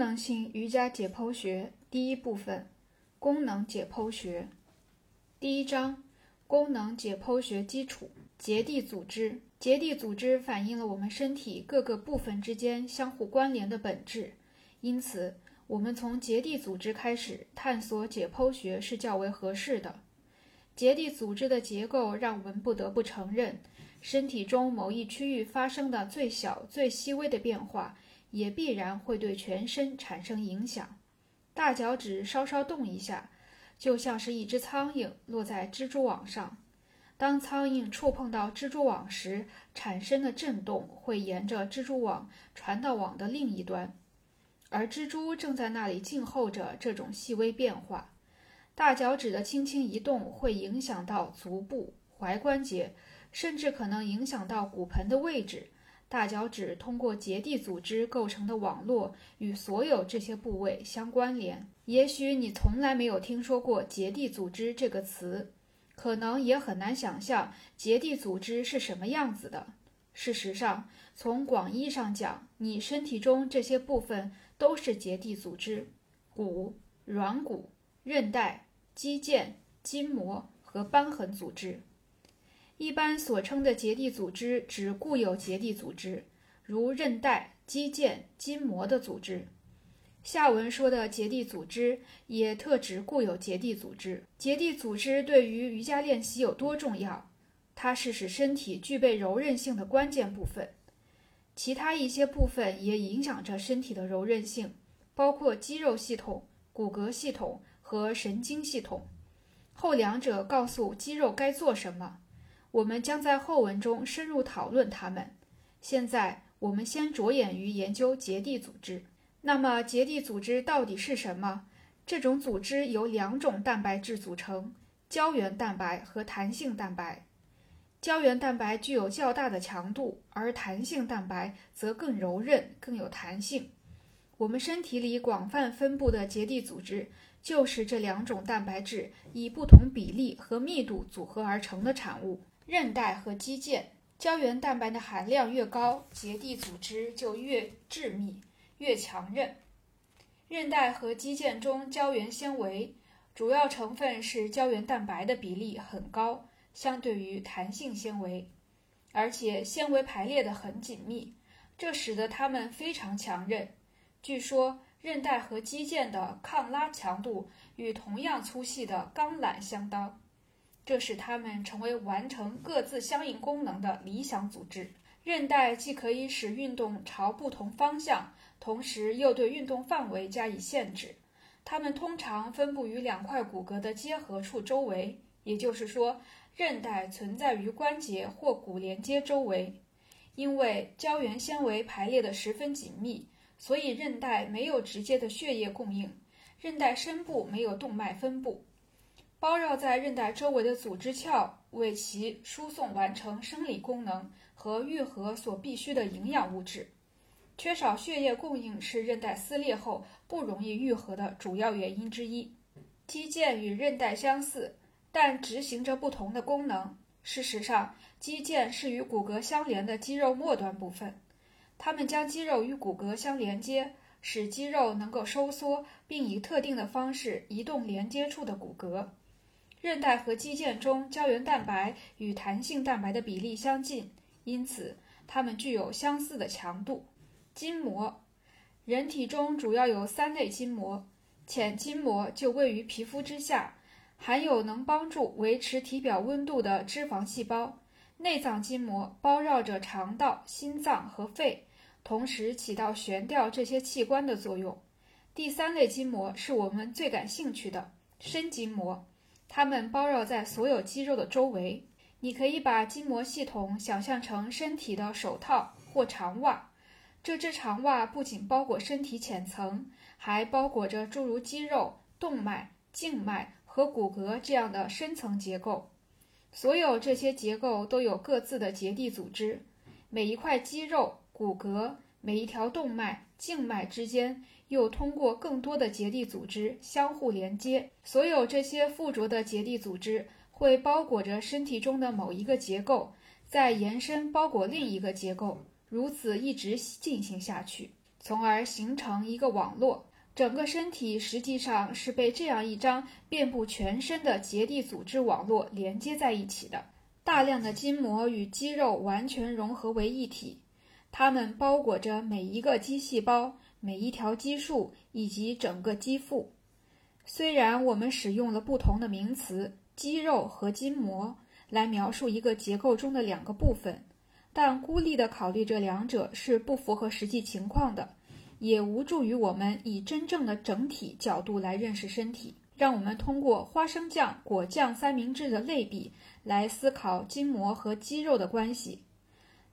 功能性瑜伽解剖学第一部分：功能解剖学。第一章：功能解剖学基础。结缔组织，结缔组织反映了我们身体各个部分之间相互关联的本质，因此，我们从结缔组织开始探索解剖学是较为合适的。结缔组织的结构让我们不得不承认，身体中某一区域发生的最小、最细微的变化。也必然会对全身产生影响。大脚趾稍稍动一下，就像是一只苍蝇落在蜘蛛网上。当苍蝇触碰到蜘蛛网时，产生的震动会沿着蜘蛛网传到网的另一端，而蜘蛛正在那里静候着这种细微变化。大脚趾的轻轻移动会影响到足部、踝关节，甚至可能影响到骨盆的位置。大脚趾通过结缔组织构成的网络与所有这些部位相关联。也许你从来没有听说过结缔组织这个词，可能也很难想象结缔组织是什么样子的。事实上，从广义上讲，你身体中这些部分都是结缔组织：骨、软骨、韧带、肌腱、筋膜和瘢痕组织。一般所称的结缔组织指固有结缔组织，如韧带、肌腱、筋膜的组织。下文说的结缔组织也特指固有结缔组织。结缔组织对于瑜伽练习有多重要？它是使身体具备柔韧性的关键部分。其他一些部分也影响着身体的柔韧性，包括肌肉系统、骨骼系统和神经系统。后两者告诉肌肉该做什么。我们将在后文中深入讨论它们。现在，我们先着眼于研究结缔组织。那么，结缔组织到底是什么？这种组织由两种蛋白质组成：胶原蛋白和弹性蛋白。胶原蛋白具有较大的强度，而弹性蛋白则更柔韧、更有弹性。我们身体里广泛分布的结缔组织，就是这两种蛋白质以不同比例和密度组合而成的产物。韧带和肌腱胶原蛋白的含量越高，结缔组织就越致密、越强韧。韧带和肌腱中胶原纤维主要成分是胶原蛋白的比例很高，相对于弹性纤维，而且纤维排列得很紧密，这使得它们非常强韧。据说，韧带和肌腱的抗拉强度与同样粗细的钢缆相当。这使它们成为完成各自相应功能的理想组织。韧带既可以使运动朝不同方向，同时又对运动范围加以限制。它们通常分布于两块骨骼的接合处周围，也就是说，韧带存在于关节或骨连接周围。因为胶原纤维排列得十分紧密，所以韧带没有直接的血液供应。韧带深部没有动脉分布。包绕在韧带周围的组织鞘为其输送完成生理功能和愈合所必需的营养物质。缺少血液供应是韧带撕裂后不容易愈合的主要原因之一。肌腱与韧带相似，但执行着不同的功能。事实上，肌腱是与骨骼相连的肌肉末端部分，它们将肌肉与骨骼相连接，使肌肉能够收缩，并以特定的方式移动连接处的骨骼。韧带和肌腱中胶原蛋白与弹性蛋白的比例相近，因此它们具有相似的强度。筋膜，人体中主要有三类筋膜，浅筋膜就位于皮肤之下，含有能帮助维持体表温度的脂肪细胞。内脏筋膜包绕着肠道、心脏和肺，同时起到悬吊这些器官的作用。第三类筋膜是我们最感兴趣的深筋膜。它们包绕在所有肌肉的周围。你可以把筋膜系统想象成身体的手套或长袜。这只长袜不仅包裹身体浅层，还包裹着诸如肌肉、动脉、静脉和骨骼这样的深层结构。所有这些结构都有各自的结缔组织。每一块肌肉、骨骼、每一条动脉、静脉之间。又通过更多的结缔组织相互连接，所有这些附着的结缔组织会包裹着身体中的某一个结构，再延伸包裹另一个结构，如此一直进行下去。从而形成一个网络。整个身体实际上是被这样一张遍布全身的结缔组织网络连接在一起的。大量的筋膜与肌肉完全融合为一体，它们包裹着每一个肌细胞、每一条肌束以及整个肌腹。虽然我们使用了不同的名词“肌肉”和“筋膜”来描述一个结构中的两个部分，但孤立地考虑这两者是不符合实际情况的，也无助于我们以真正的整体角度来认识身体。让我们通过花生酱、果酱三明治的类比来思考筋膜和肌肉的关系。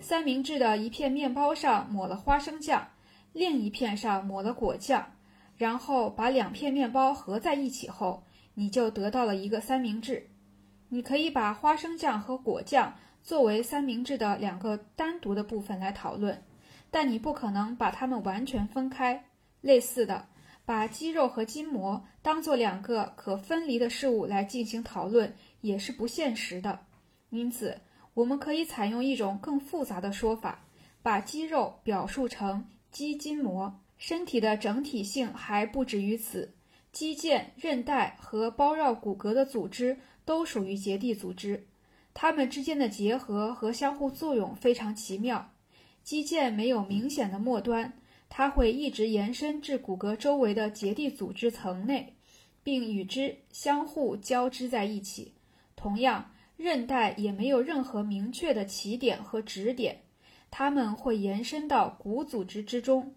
三明治的一片面包上抹了花生酱，另一片上抹了果酱，然后把两片面包合在一起后，你就得到了一个三明治。你可以把花生酱和果酱作为三明治的两个单独的部分来讨论，但你不可能把它们完全分开。类似的。把肌肉和筋膜当做两个可分离的事物来进行讨论也是不现实的，因此我们可以采用一种更复杂的说法，把肌肉表述成肌筋膜。身体的整体性还不止于此，肌腱、韧带和包绕骨骼的组织都属于结缔组织，它们之间的结合和相互作用非常奇妙。肌腱没有明显的末端。它会一直延伸至骨骼周围的结缔组织层内，并与之相互交织在一起。同样，韧带也没有任何明确的起点和止点，它们会延伸到骨组织之中。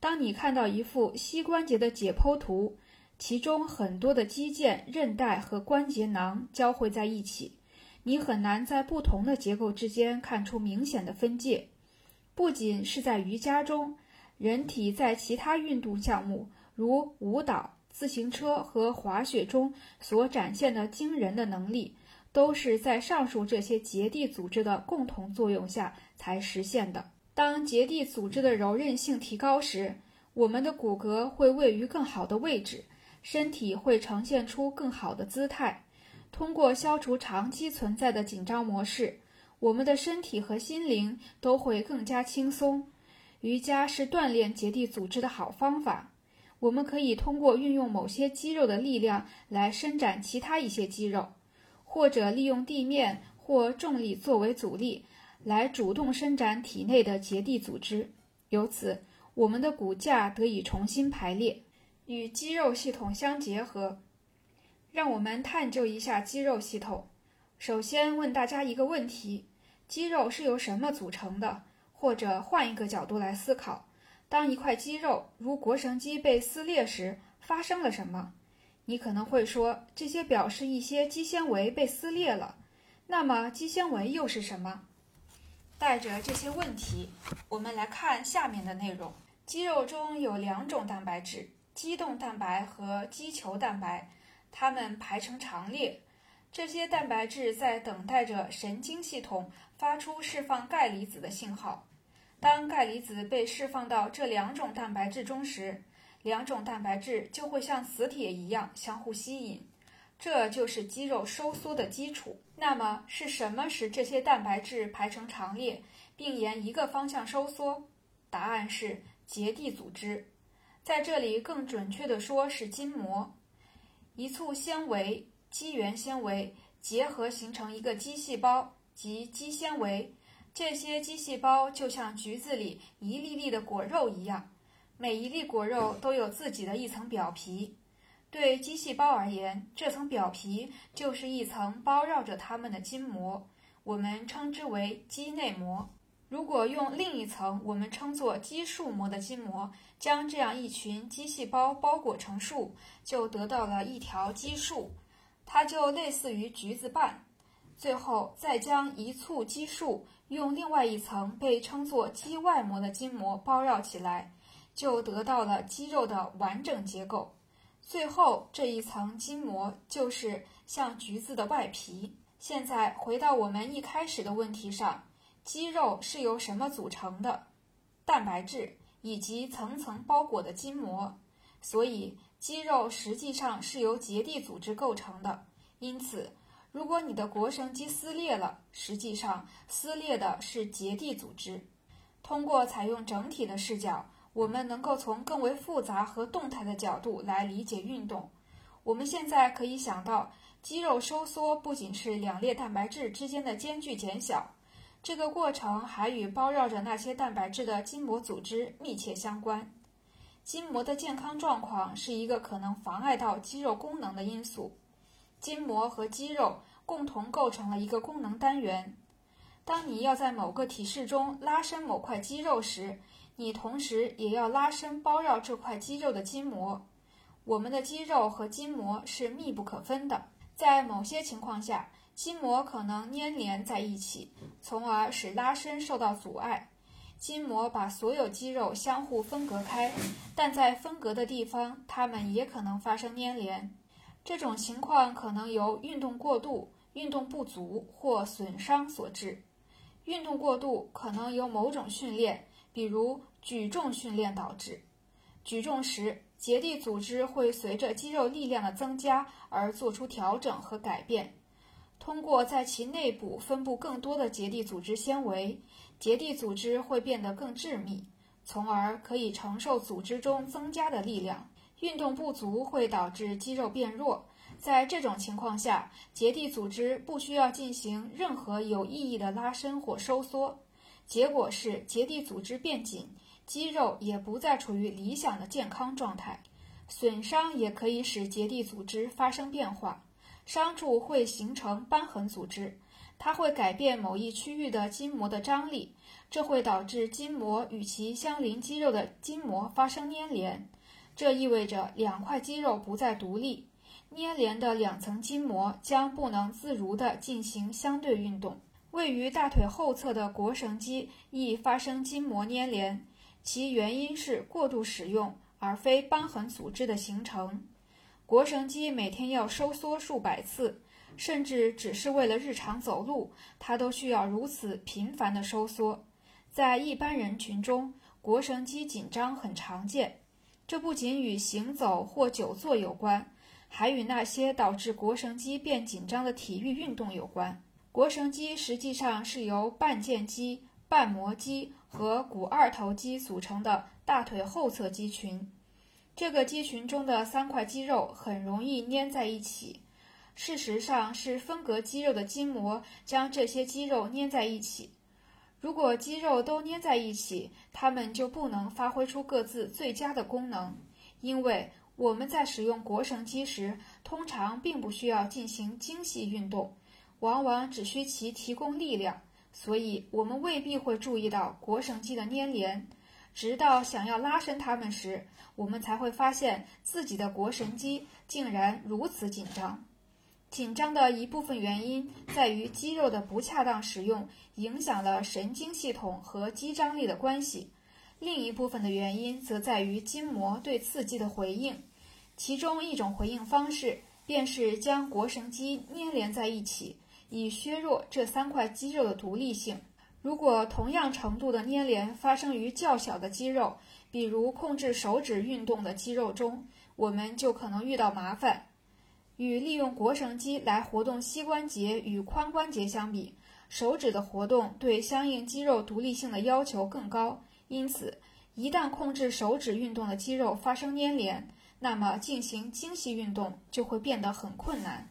当你看到一幅膝关节的解剖图，其中很多的肌腱、韧带和关节囊交汇在一起，你很难在不同的结构之间看出明显的分界。不仅是在瑜伽中。人体在其他运动项目，如舞蹈、自行车和滑雪中所展现的惊人的能力，都是在上述这些结缔组织的共同作用下才实现的。当结缔组织的柔韧性提高时，我们的骨骼会位于更好的位置，身体会呈现出更好的姿态。通过消除长期存在的紧张模式，我们的身体和心灵都会更加轻松。瑜伽是锻炼结缔组织的好方法。我们可以通过运用某些肌肉的力量来伸展其他一些肌肉，或者利用地面或重力作为阻力来主动伸展体内的结缔组织。由此，我们的骨架得以重新排列，与肌肉系统相结合。让我们探究一下肌肉系统。首先问大家一个问题：肌肉是由什么组成的？或者换一个角度来思考，当一块肌肉如腘绳肌被撕裂时，发生了什么？你可能会说，这些表示一些肌纤维被撕裂了。那么，肌纤维又是什么？带着这些问题，我们来看下面的内容。肌肉中有两种蛋白质：肌动蛋白和肌球蛋白，它们排成长列。这些蛋白质在等待着神经系统发出释放钙离子的信号。当钙离子被释放到这两种蛋白质中时，两种蛋白质就会像磁铁一样相互吸引，这就是肌肉收缩的基础。那么是什么使这些蛋白质排成长列，并沿一个方向收缩？答案是结缔组织，在这里更准确地说是筋膜。一簇纤维（肌原纤维）结合形成一个肌细胞，即肌纤维。这些肌细胞就像橘子里一粒粒的果肉一样，每一粒果肉都有自己的一层表皮。对肌细胞而言，这层表皮就是一层包绕着它们的筋膜，我们称之为肌内膜。如果用另一层我们称作肌束膜的筋膜，将这样一群肌细胞包裹成束，就得到了一条肌束，它就类似于橘子瓣。最后再将一簇肌束用另外一层被称作肌外膜的筋膜包绕起来，就得到了肌肉的完整结构。最后这一层筋膜就是像橘子的外皮。现在回到我们一开始的问题上，肌肉是由什么组成的？蛋白质以及层层包裹的筋膜。所以肌肉实际上是由结缔组织构成的。因此。如果你的腘绳肌撕裂了，实际上撕裂的是结缔组织。通过采用整体的视角，我们能够从更为复杂和动态的角度来理解运动。我们现在可以想到，肌肉收缩不仅是两列蛋白质之间的间距减小，这个过程还与包绕着那些蛋白质的筋膜组织密切相关。筋膜的健康状况是一个可能妨碍到肌肉功能的因素。筋膜和肌肉共同构成了一个功能单元。当你要在某个体式中拉伸某块肌肉时，你同时也要拉伸包绕这块肌肉的筋膜。我们的肌肉和筋膜是密不可分的，在某些情况下，筋膜可能粘连在一起，从而使拉伸受到阻碍。筋膜把所有肌肉相互分隔开，但在分隔的地方，它们也可能发生粘连。这种情况可能由运动过度、运动不足或损伤所致。运动过度可能由某种训练，比如举重训练导致。举重时，结缔组织会随着肌肉力量的增加而做出调整和改变。通过在其内部分布更多的结缔组织纤维，结缔组织会变得更致密，从而可以承受组织中增加的力量。运动不足会导致肌肉变弱。在这种情况下，结缔组织不需要进行任何有意义的拉伸或收缩，结果是结缔组织变紧，肌肉也不再处于理想的健康状态。损伤也可以使结缔组织发生变化，伤处会形成瘢痕组织，它会改变某一区域的筋膜的张力，这会导致筋膜与其相邻肌肉的筋膜发生粘连，这意味着两块肌肉不再独立。粘连的两层筋膜将不能自如地进行相对运动。位于大腿后侧的腘绳肌易发生筋膜粘连，其原因是过度使用而非瘢痕组织的形成。腘绳肌每天要收缩数百次，甚至只是为了日常走路，它都需要如此频繁的收缩。在一般人群中，腘绳肌紧张很常见，这不仅与行走或久坐有关。还与那些导致腘绳肌变紧张的体育运动有关。腘绳肌实际上是由半腱肌、半膜肌和股二头肌组成的大腿后侧肌群。这个肌群中的三块肌肉很容易粘在一起。事实上，是分隔肌肉的筋膜将这些肌肉粘在一起。如果肌肉都粘在一起，它们就不能发挥出各自最佳的功能，因为。我们在使用腘绳肌时，通常并不需要进行精细运动，往往只需其提供力量，所以我们未必会注意到腘绳肌的粘连。直到想要拉伸它们时，我们才会发现自己的腘绳肌竟然如此紧张。紧张的一部分原因在于肌肉的不恰当使用影响了神经系统和肌张力的关系。另一部分的原因则在于筋膜对刺激的回应，其中一种回应方式便是将腘绳肌粘连在一起，以削弱这三块肌肉的独立性。如果同样程度的粘连发生于较小的肌肉，比如控制手指运动的肌肉中，我们就可能遇到麻烦。与利用腘绳肌来活动膝关节与髋关节相比，手指的活动对相应肌肉独立性的要求更高。因此，一旦控制手指运动的肌肉发生粘连，那么进行精细运动就会变得很困难。